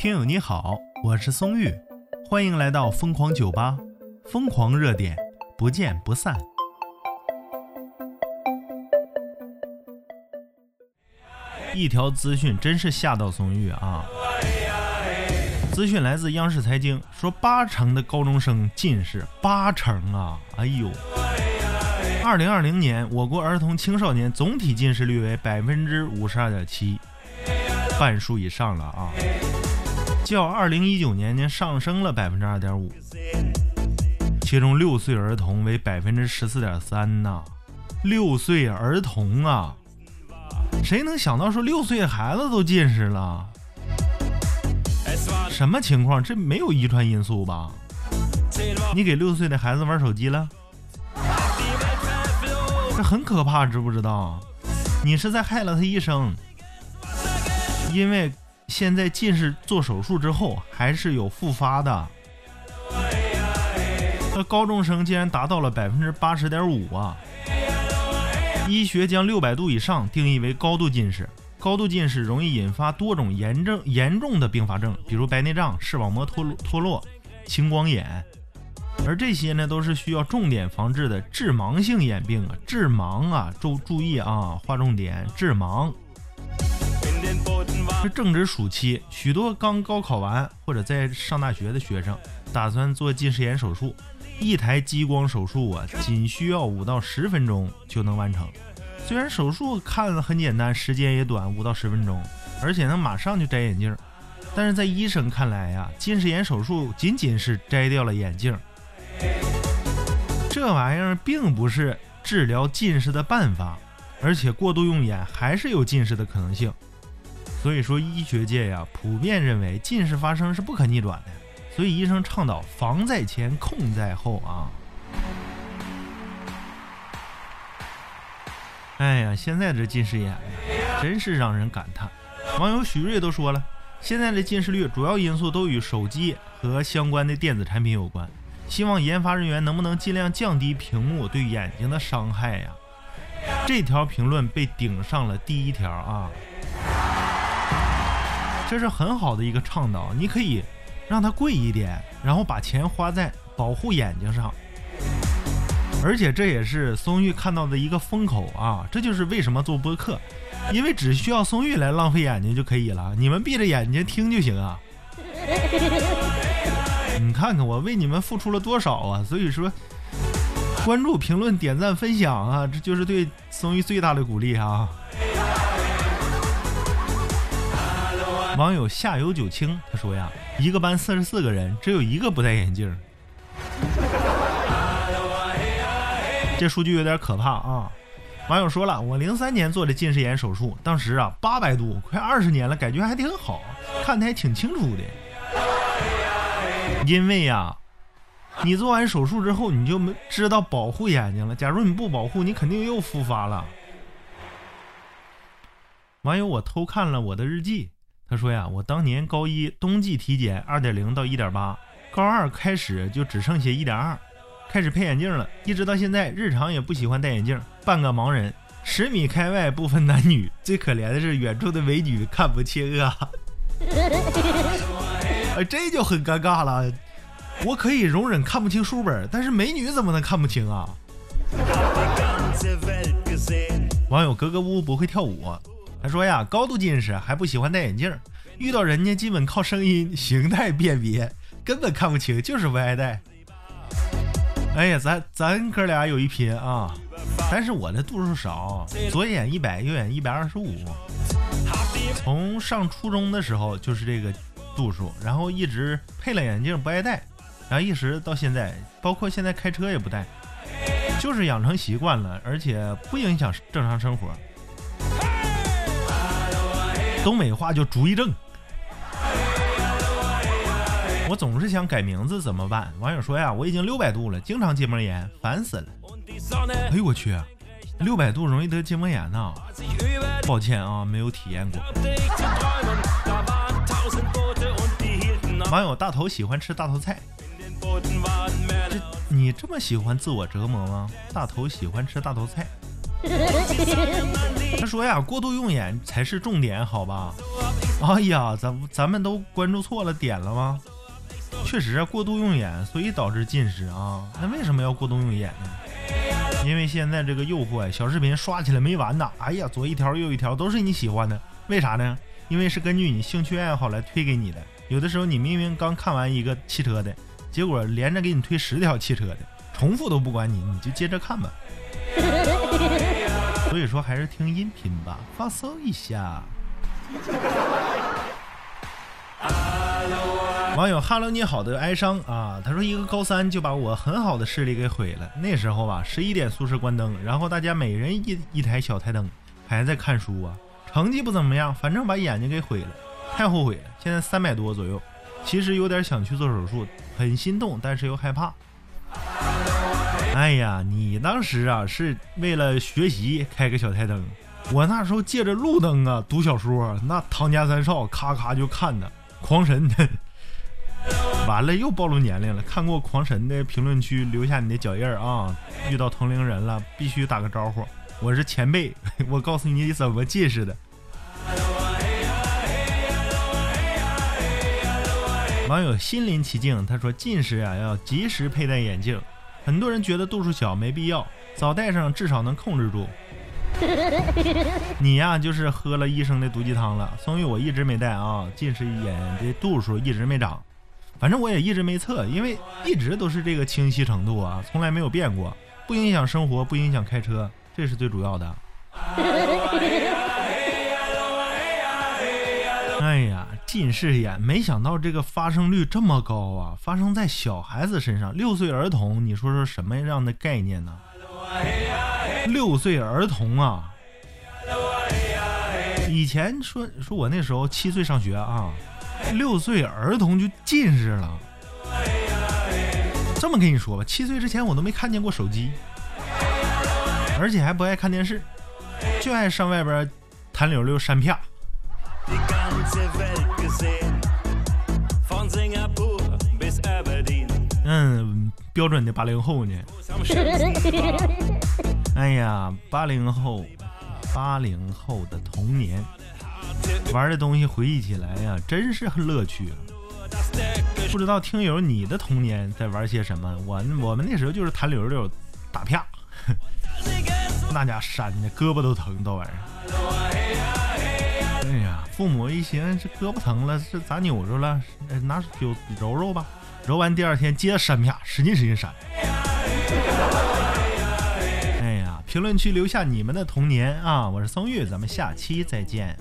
听友你好，我是松玉，欢迎来到疯狂酒吧，疯狂热点，不见不散。一条资讯真是吓到松玉啊！资讯来自央视财经，说八成的高中生近视，八成啊！哎呦，二零二零年我国儿童青少年总体近视率为百分之五十二点七，半数以上了啊！较二零一九年年上升了百分之二点五，其中六岁儿童为百分之十四点三呐，六岁儿童啊！谁能想到说六岁孩子都近视了？什么情况？这没有遗传因素吧？你给六岁的孩子玩手机了？这很可怕，知不知道？你是在害了他一生。因为现在近视做手术之后还是有复发的。那高中生竟然达到了百分之八十点五啊！医学将六百度以上定义为高度近视，高度近视容易引发多种严重严重的并发症，比如白内障、视网膜脱脱落、青光眼，而这些呢都是需要重点防治的致盲性眼病啊！致盲啊，注注意啊，划重点，致盲。这正值暑期，许多刚高考完或者在上大学的学生打算做近视眼手术。一台激光手术啊，仅需要五到十分钟就能完成。虽然手术看着很简单，时间也短，五到十分钟，而且能马上就摘眼镜，但是在医生看来呀，近视眼手术仅仅是摘掉了眼镜，这玩意儿并不是治疗近视的办法，而且过度用眼还是有近视的可能性。所以说，医学界呀普遍认为近视发生是不可逆转的。所以医生倡导防在前，控在后啊！哎呀，现在这近视眼呀真是让人感叹。网友许瑞都说了，现在的近视率主要因素都与手机和相关的电子产品有关。希望研发人员能不能尽量降低屏幕对眼睛的伤害呀？这条评论被顶上了第一条啊！这是很好的一个倡导，你可以。让它贵一点，然后把钱花在保护眼睛上，而且这也是松玉看到的一个风口啊！这就是为什么做播客，因为只需要松玉来浪费眼睛就可以了，你们闭着眼睛听就行啊！你看看我为你们付出了多少啊！所以说，关注、评论、点赞、分享啊，这就是对松玉最大的鼓励啊！网友夏有九清他说呀。一个班四十四个人，只有一个不戴眼镜，这数据有点可怕啊！网友说了，我零三年做的近视眼手术，当时啊八百度，快二十年了，感觉还挺好，看的还挺清楚的。因为呀，你做完手术之后，你就没知道保护眼睛了。假如你不保护，你肯定又复发了。网友我偷看了我的日记。他说呀，我当年高一冬季体检二点零到一点八，高二开始就只剩下一点二，开始配眼镜了，一直到现在，日常也不喜欢戴眼镜，半个盲人，十米开外不分男女，最可怜的是远处的美女看不清啊，哎，这就很尴尬了，我可以容忍看不清书本，但是美女怎么能看不清啊？网友格格巫不会跳舞。他说呀，高度近视还不喜欢戴眼镜，遇到人家基本靠声音、形态辨别，根本看不清，就是不爱戴。哎呀，咱咱哥俩有一拼啊！但是我的度数少，左眼一百，右眼一百二十五。从上初中的时候就是这个度数，然后一直配了眼镜不爱戴，然后一直到现在，包括现在开车也不戴，就是养成习惯了，而且不影响正常生活。东北话叫主意症。我总是想改名字怎么办？网友说呀，我已经六百度了，经常结膜炎，烦死了。哎呦我去，六百度容易得结膜炎呐！抱歉啊，没有体验过。网友大头喜欢吃大头菜，这你这么喜欢自我折磨吗？大头喜欢吃大头菜。他说呀，过度用眼才是重点，好吧？哎呀，咱咱们都关注错了点了吗？确实啊，过度用眼，所以导致近视啊。那为什么要过度用眼呢？因为现在这个诱惑，小视频刷起来没完呐。哎呀，左一条右一条都是你喜欢的，为啥呢？因为是根据你兴趣爱好来推给你的。有的时候你明明刚看完一个汽车的，结果连着给你推十条汽车的，重复都不管你，你就接着看吧。所以说还是听音频吧，放松一下。网友哈喽你好的哀伤啊，他说一个高三就把我很好的视力给毁了。那时候吧，十一点宿舍关灯，然后大家每人一一台小台灯，还在看书啊，成绩不怎么样，反正把眼睛给毁了，太后悔了。现在三百多左右，其实有点想去做手术，很心动，但是又害怕。哎呀，你当时啊是为了学习开个小台灯，我那时候借着路灯啊读小说，那唐家三少咔咔就看的狂神。完了又暴露年龄了，看过狂神的评论区留下你的脚印啊！遇到同龄人了必须打个招呼，我是前辈，我告诉你怎么近视的。网友心临其境，他说近视啊要及时佩戴眼镜。很多人觉得度数小没必要，早戴上至少能控制住。你呀，就是喝了医生的毒鸡汤了。松玉，我一直没戴啊，近视眼的度数一直没长，反正我也一直没测，因为一直都是这个清晰程度啊，从来没有变过，不影响生活，不影响开车，这是最主要的。哎呀，近视眼，没想到这个发生率这么高啊！发生在小孩子身上，六岁儿童，你说说什么样的概念呢？六岁儿童啊！以前说说我那时候七岁上学啊，六岁儿童就近视了。这么跟你说吧，七岁之前我都没看见过手机，而且还不爱看电视，就爱上外边弹溜溜扇啪。嗯，标准的八零后呢。哎呀，八零后，八零后的童年，玩的东西回忆起来呀，真是乐趣。不知道听友你的童年在玩些什么？我我们那时候就是弹溜溜、打啪，那家扇的胳膊都疼，到晚上。哎呀，父母一寻这胳膊疼了，这咋扭着了？拿酒揉揉吧，揉完第二天接着扇啪，使劲使劲扇。哎呀，评论区留下你们的童年啊！我是松玉，咱们下期再见。